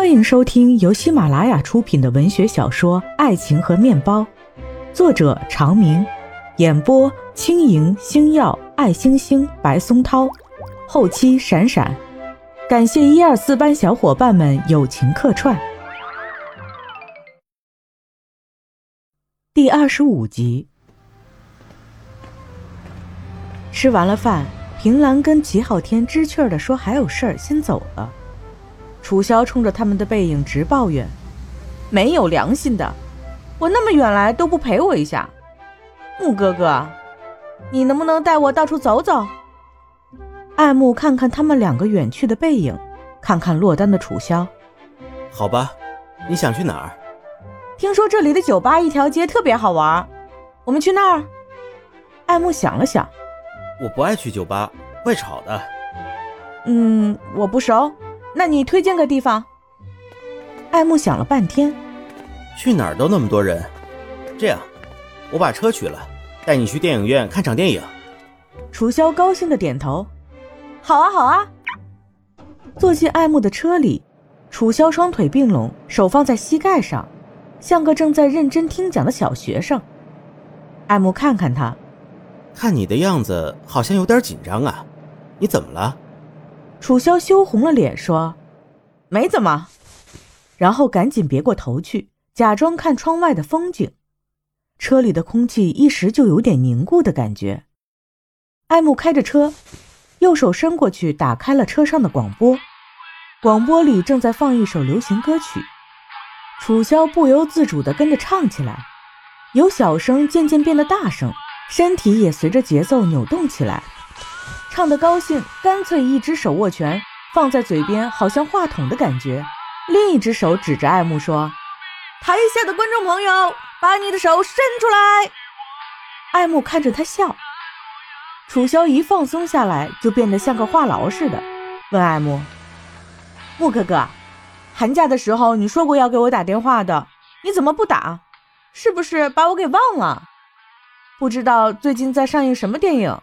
欢迎收听由喜马拉雅出品的文学小说《爱情和面包》，作者长明，演播轻盈、星耀、爱星星、白松涛，后期闪闪，感谢一二四班小伙伴们友情客串。第二十五集，吃完了饭，平兰跟齐昊天知趣儿的说还有事儿，先走了。楚萧冲着他们的背影直抱怨：“没有良心的，我那么远来都不陪我一下。木哥哥，你能不能带我到处走走？”爱慕看看他们两个远去的背影，看看落单的楚萧。好吧，你想去哪儿？听说这里的酒吧一条街特别好玩，我们去那儿。爱慕想了想，我不爱去酒吧，怪吵的。嗯，我不熟。那你推荐个地方？爱慕想了半天，去哪儿都那么多人。这样，我把车取了，带你去电影院看场电影。楚萧高兴的点头，好啊，好啊。坐进爱慕的车里，楚萧双腿并拢，手放在膝盖上，像个正在认真听讲的小学生。爱慕看看他，看你的样子好像有点紧张啊，你怎么了？楚萧羞红了脸，说：“没怎么。”然后赶紧别过头去，假装看窗外的风景。车里的空气一时就有点凝固的感觉。爱慕开着车，右手伸过去打开了车上的广播，广播里正在放一首流行歌曲。楚萧不由自主地跟着唱起来，由小声渐渐变得大声，身体也随着节奏扭动起来。唱得高兴，干脆一只手握拳放在嘴边，好像话筒的感觉；另一只手指着爱慕说：“台下的观众朋友，把你的手伸出来。”爱慕看着他笑。楚萧一放松下来，就变得像个话痨似的，问爱慕：“慕哥哥，寒假的时候你说过要给我打电话的，你怎么不打？是不是把我给忘了？不知道最近在上映什么电影？”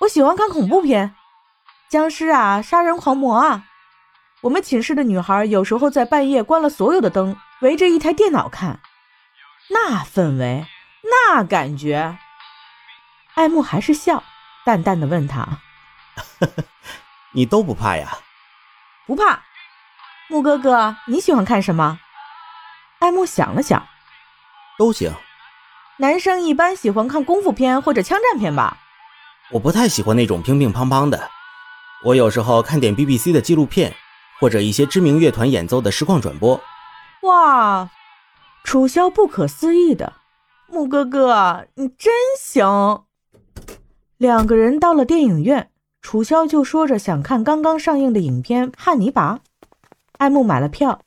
我喜欢看恐怖片，僵尸啊，杀人狂魔啊。我们寝室的女孩有时候在半夜关了所有的灯，围着一台电脑看，那氛围，那感觉。爱慕还是笑，淡淡的问他：“你都不怕呀？”“不怕。”木哥哥，你喜欢看什么？爱慕想了想：“都行。”男生一般喜欢看功夫片或者枪战片吧？我不太喜欢那种乒乒乓乓的，我有时候看点 BBC 的纪录片，或者一些知名乐团演奏的实况转播。哇，楚萧不可思议的，木哥哥你真行。两个人到了电影院，楚萧就说着想看刚刚上映的影片《汉尼拔》，爱慕买了票，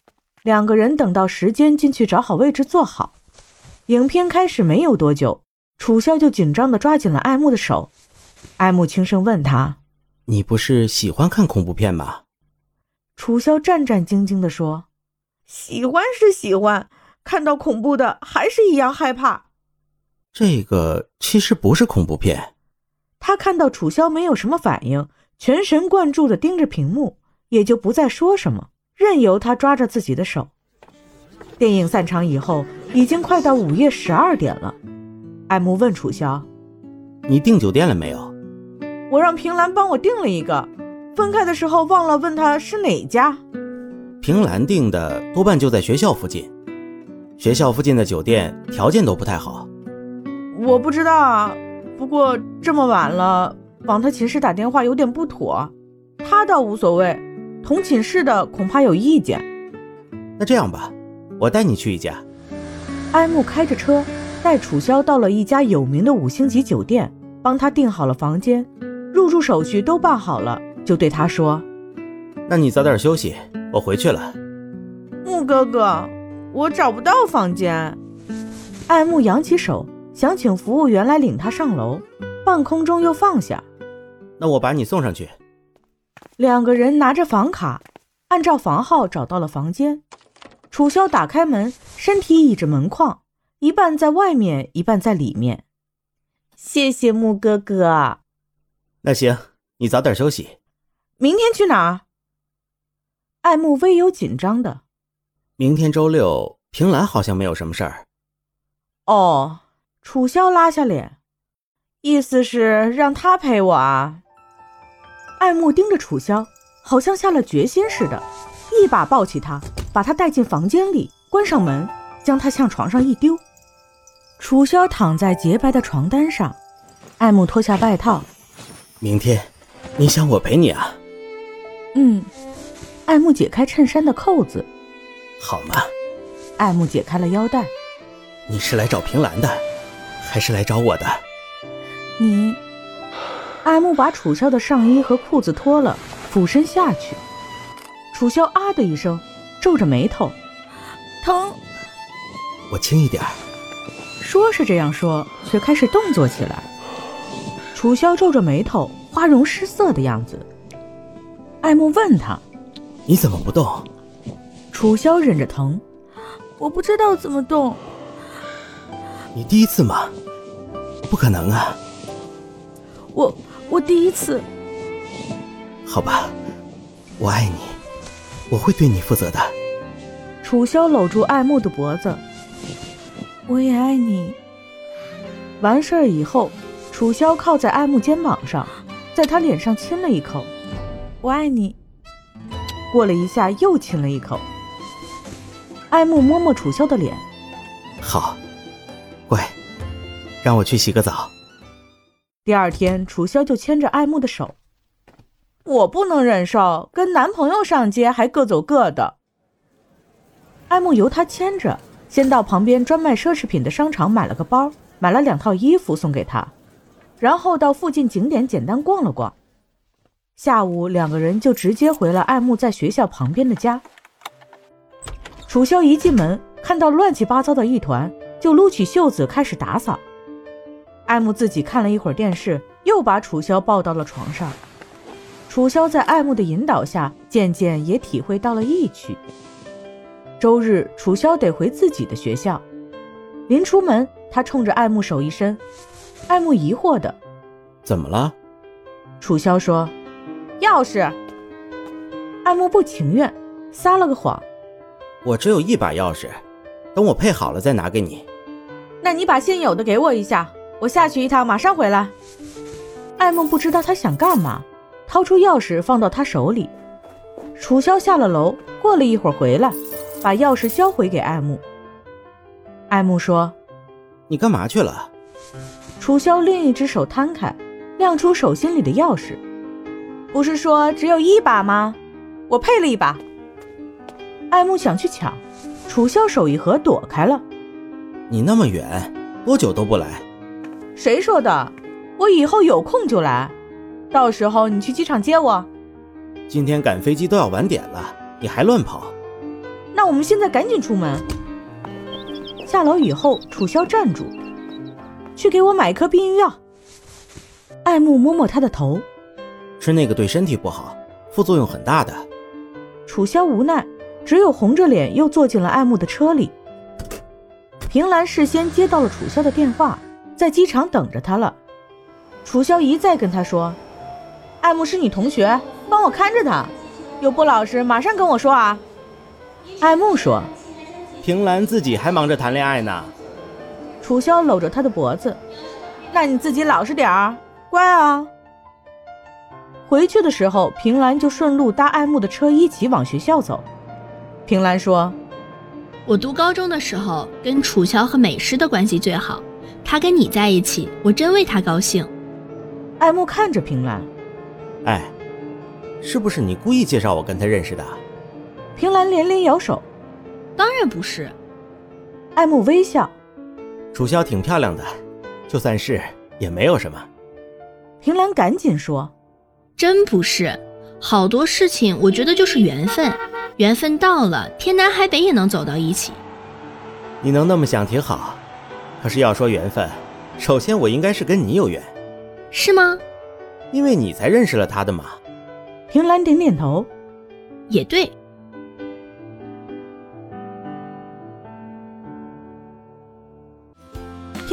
两个人等到时间进去找好位置坐好。影片开始没有多久，楚萧就紧张的抓紧了爱慕的手。爱慕轻声问他：“你不是喜欢看恐怖片吗？”楚萧战战兢兢地说：“喜欢是喜欢，看到恐怖的还是一样害怕。”这个其实不是恐怖片。他看到楚萧没有什么反应，全神贯注地盯着屏幕，也就不再说什么，任由他抓着自己的手。电影散场以后，已经快到午夜十二点了。艾慕问楚萧。你订酒店了没有？我让平兰帮我订了一个，分开的时候忘了问他是哪家。平兰订的多半就在学校附近，学校附近的酒店条件都不太好。我不知道啊，不过这么晚了，往他寝室打电话有点不妥。他倒无所谓，同寝室的恐怕有意见。那这样吧，我带你去一家。艾木开着车带楚萧到了一家有名的五星级酒店。帮他订好了房间，入住手续都办好了，就对他说：“那你早点休息，我回去了。”木哥哥，我找不到房间。爱慕扬起手，想请服务员来领他上楼，半空中又放下。那我把你送上去。两个人拿着房卡，按照房号找到了房间。楚萧打开门，身体倚着门框，一半在外面，一半在里面。谢谢木哥哥。那行，你早点休息。明天去哪儿？爱慕微有紧张的，明天周六，平兰好像没有什么事儿。哦，楚萧拉下脸，意思是让他陪我啊。爱慕盯着楚萧，好像下了决心似的，一把抱起他，把他带进房间里，关上门，将他向床上一丢。楚萧躺在洁白的床单上，爱慕脱下外套。明天，你想我陪你啊？嗯。爱慕解开衬衫的扣子，好吗？爱慕解开了腰带。你是来找平兰的，还是来找我的？你。爱慕把楚萧的上衣和裤子脱了，俯身下去。楚萧啊的一声，皱着眉头，疼。我轻一点。说是这样说，却开始动作起来。楚萧皱着眉头，花容失色的样子。爱慕问他。你怎么不动？楚萧忍着疼，我不知道怎么动。你第一次吗？不可能啊！我我第一次。好吧，我爱你，我会对你负责的。楚萧搂住爱慕的脖子，我也爱你。完事儿以后，楚萧靠在爱慕肩膀上，在他脸上亲了一口，我爱你。过了一下，又亲了一口。爱慕摸摸楚萧的脸，好，乖，让我去洗个澡。第二天，楚萧就牵着爱慕的手。我不能忍受跟男朋友上街还各走各的。爱慕由他牵着，先到旁边专卖奢侈品的商场买了个包，买了两套衣服送给他，然后到附近景点简单逛了逛。下午，两个人就直接回了爱慕在学校旁边的家。楚萧一进门，看到乱七八糟的一团，就撸起袖子开始打扫。爱慕自己看了一会儿电视，又把楚萧抱到了床上。楚萧在爱慕的引导下，渐渐也体会到了意趣。周日，楚萧得回自己的学校。临出门，他冲着爱慕手一伸，爱慕疑惑的：“怎么了？”楚萧说。钥匙，爱慕不情愿，撒了个谎。我只有一把钥匙，等我配好了再拿给你。那你把现有的给我一下，我下去一趟，马上回来。爱慕不知道他想干嘛，掏出钥匙放到他手里。楚萧下了楼，过了一会儿回来，把钥匙交回给爱慕。爱慕说：“你干嘛去了？”楚萧另一只手摊开，亮出手心里的钥匙。不是说只有一把吗？我配了一把。爱慕想去抢，楚萧手一合躲开了。你那么远，多久都不来？谁说的？我以后有空就来。到时候你去机场接我。今天赶飞机都要晚点了，你还乱跑？那我们现在赶紧出门。下楼以后，楚萧站住，去给我买一颗避孕药。爱慕摸摸他的头。吃那个对身体不好，副作用很大的。楚萧无奈，只有红着脸又坐进了爱慕的车里。平兰事先接到了楚萧的电话，在机场等着他了。楚萧一再跟他说：“爱慕是你同学，帮我看着他，有不老实马上跟我说啊。”爱慕说：“平兰自己还忙着谈恋爱呢。”楚萧搂着他的脖子：“那你自己老实点儿，乖啊。”回去的时候，平兰就顺路搭爱慕的车一起往学校走。平兰说：“我读高中的时候，跟楚萧和美诗的关系最好。他跟你在一起，我真为他高兴。”爱慕看着平兰：“哎，是不是你故意介绍我跟他认识的？”平兰连连摇手：“当然不是。”爱慕微笑：“楚萧挺漂亮的，就算是也没有什么。”平兰赶紧说。真不是，好多事情我觉得就是缘分，缘分到了，天南海北也能走到一起。你能那么想挺好，可是要说缘分，首先我应该是跟你有缘，是吗？因为你才认识了他的嘛。平兰点点头，也对。